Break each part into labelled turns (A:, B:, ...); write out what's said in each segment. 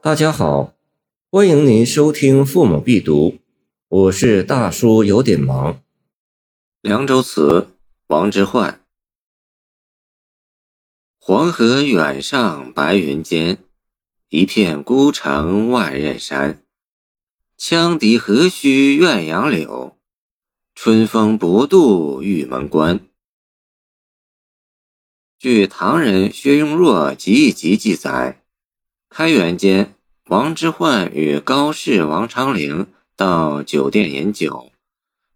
A: 大家好，欢迎您收听《父母必读》，我是大叔，有点忙。
B: 凉州词，王之涣。黄河远上白云间，一片孤城万仞山。羌笛何须怨杨柳，春风不度玉门关。据唐人薛雍若《集异集》记载，开元间。王之涣与高适王昌龄到酒店饮酒，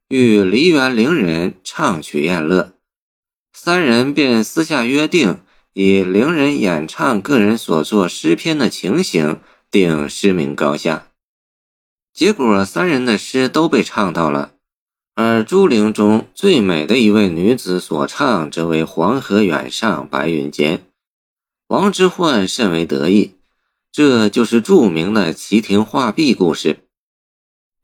B: 与梨园伶人唱曲宴乐，三人便私下约定，以伶人演唱个人所作诗篇的情形定诗名高下。结果三人的诗都被唱到了，而朱陵中最美的一位女子所唱则为“黄河远上白云间”，王之涣甚为得意。这就是著名的齐亭画壁故事。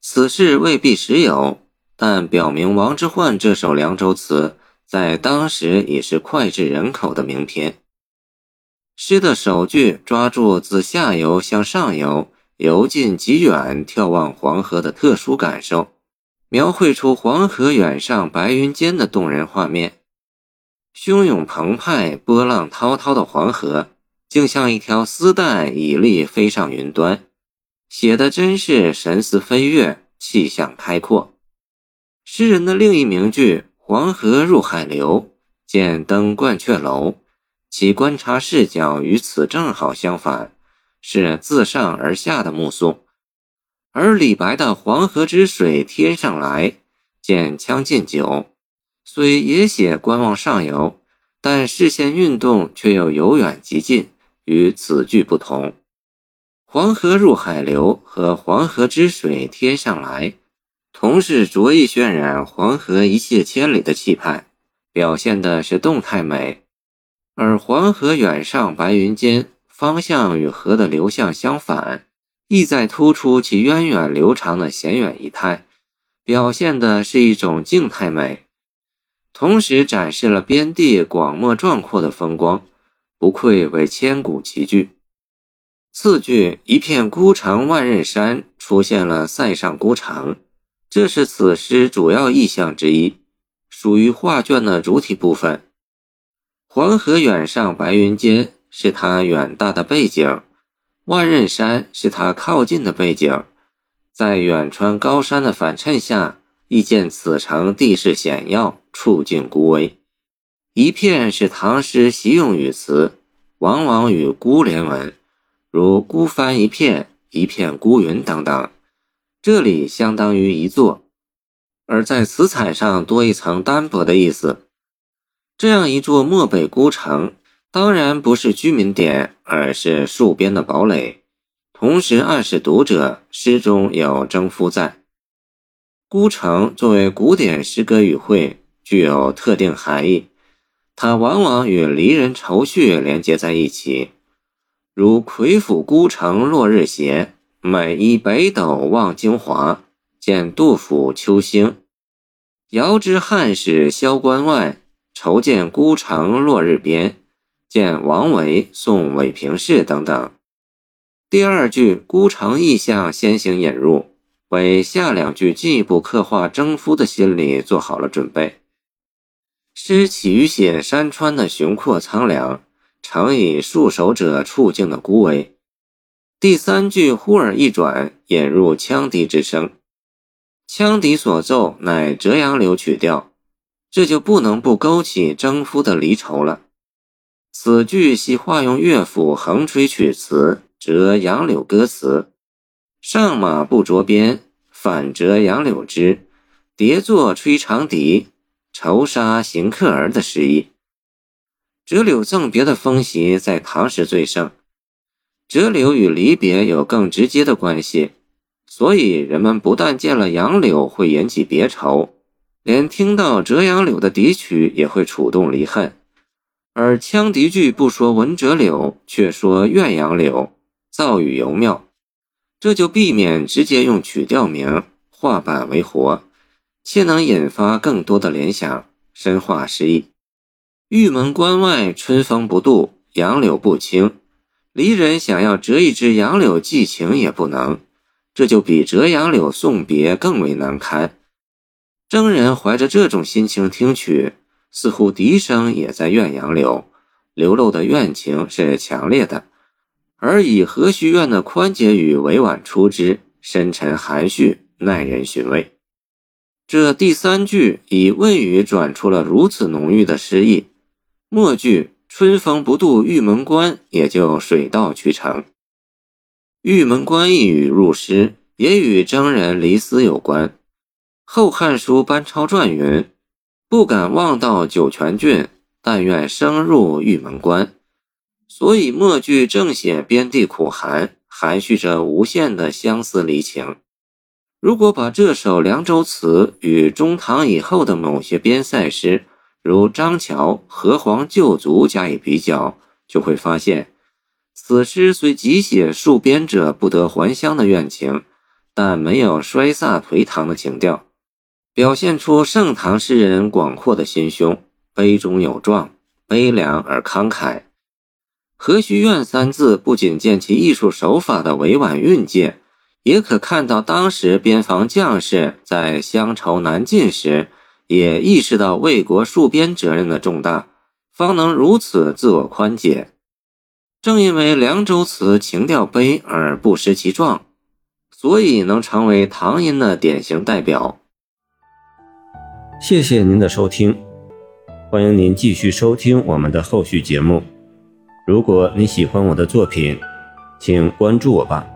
B: 此事未必实有，但表明王之涣这首凉州词在当时已是脍炙人口的名篇。诗的首句抓住自下游向上游、由近及远眺望黄河的特殊感受，描绘出黄河远上白云间的动人画面。汹涌澎湃、波浪滔滔的黄河。竟像一条丝带以力飞上云端，写的真是神似飞跃，气象开阔。诗人的另一名句“黄河入海流，见登鹳雀楼”，其观察视角与此正好相反，是自上而下的目送；而李白的“黄河之水天上来，见将进酒”，虽也写观望上游，但视线运动却又由远及近。与此句不同，“黄河入海流”和“黄河之水天上来”，同是着意渲染黄河一泻千里的气派，表现的是动态美；而“黄河远上白云间”方向与河的流向相反，意在突出其源远流长的险远仪态，表现的是一种静态美，同时展示了边地广袤壮阔的风光。不愧为千古奇句。次句“一片孤城万仞山”出现了塞上孤城，这是此诗主要意象之一，属于画卷的主体部分。黄河远上白云间是它远大的背景，万仞山是它靠近的背景，在远川高山的反衬下，亦见此城地势险要，处境孤危。一片是唐诗习用语词，往往与孤连文，如“孤帆一片”“一片孤云”等等。这里相当于一座，而在词彩上多一层单薄的意思。这样一座漠北孤城，当然不是居民点，而是戍边的堡垒，同时暗示读者诗中有征夫在。孤城作为古典诗歌语汇，具有特定含义。它往往与离人愁绪连接在一起，如“魁府孤城落日斜，每依北斗望京华”，见杜甫《秋兴》；“遥知汉使萧关外，愁见孤城落日边”，见王维《送韦平事》等等。第二句孤城意象先行引入，为下两句进一步刻画征夫的心理做好了准备。诗起于写山川的雄阔苍凉，常以戍守者处境的孤危。第三句忽而一转，引入羌笛之声，羌笛所奏乃折杨柳曲调，这就不能不勾起征夫的离愁了。此句系化用乐府横吹曲词，折杨柳歌词，上马不着边，反折杨柳枝，叠作吹长笛。愁杀行客儿的诗意，折柳赠别的风习在唐时最盛。折柳与离别有更直接的关系，所以人们不但见了杨柳会引起别愁，连听到折杨柳的笛曲也会触动离恨。而羌笛句不说闻折柳，却说怨杨柳，造语尤妙，这就避免直接用曲调名画板为活。且能引发更多的联想，深化诗意。玉门关外春风不度，杨柳不青。离人想要折一支杨柳寄情也不能，这就比折杨柳送别更为难堪。征人怀着这种心情听曲，似乎笛声也在怨杨柳，流露的怨情是强烈的。而以何须怨的宽解语委婉出之，深沉含蓄，耐人寻味。这第三句以问语转出了如此浓郁的诗意，末句“春风不度玉门关”也就水到渠成。玉门关一语入诗，也与征人离思有关。《后汉书·班超传》云：“不敢望到酒泉郡，但愿生入玉门关。”所以末句正写边地苦寒，含蓄着无限的相思离情。如果把这首凉州词与中唐以后的某些边塞诗，如张桥、河皇旧族加以比较，就会发现，此诗虽极写戍边者不得还乡的怨情，但没有衰飒颓唐的情调，表现出盛唐诗人广阔的心胸，悲中有壮，悲凉而慷慨。何须怨三字不仅见其艺术手法的委婉蕴藉，也可看到当时边防将士在乡愁难尽时，也意识到为国戍边责任的重大，方能如此自我宽解。正因为凉州词情调悲而不失其壮，所以能成为唐音的典型代表。
A: 谢谢您的收听，欢迎您继续收听我们的后续节目。如果你喜欢我的作品，请关注我吧。